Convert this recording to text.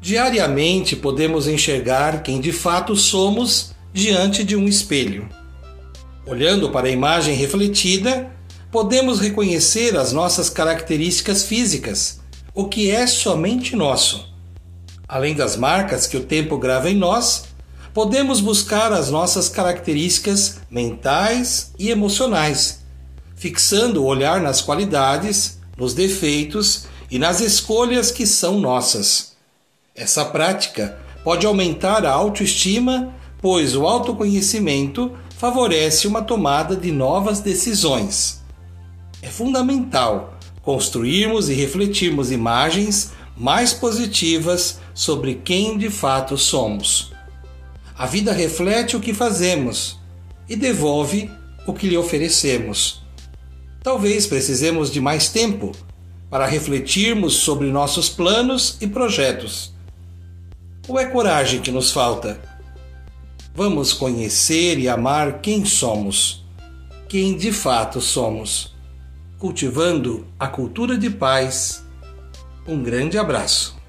Diariamente podemos enxergar quem de fato somos diante de um espelho. Olhando para a imagem refletida, podemos reconhecer as nossas características físicas, o que é somente nosso. Além das marcas que o tempo grava em nós, podemos buscar as nossas características mentais e emocionais, fixando o olhar nas qualidades, nos defeitos e nas escolhas que são nossas. Essa prática pode aumentar a autoestima, pois o autoconhecimento favorece uma tomada de novas decisões. É fundamental construirmos e refletirmos imagens mais positivas sobre quem de fato somos. A vida reflete o que fazemos e devolve o que lhe oferecemos. Talvez precisemos de mais tempo para refletirmos sobre nossos planos e projetos. Ou é coragem que nos falta? Vamos conhecer e amar quem somos, quem de fato somos, cultivando a cultura de paz. Um grande abraço.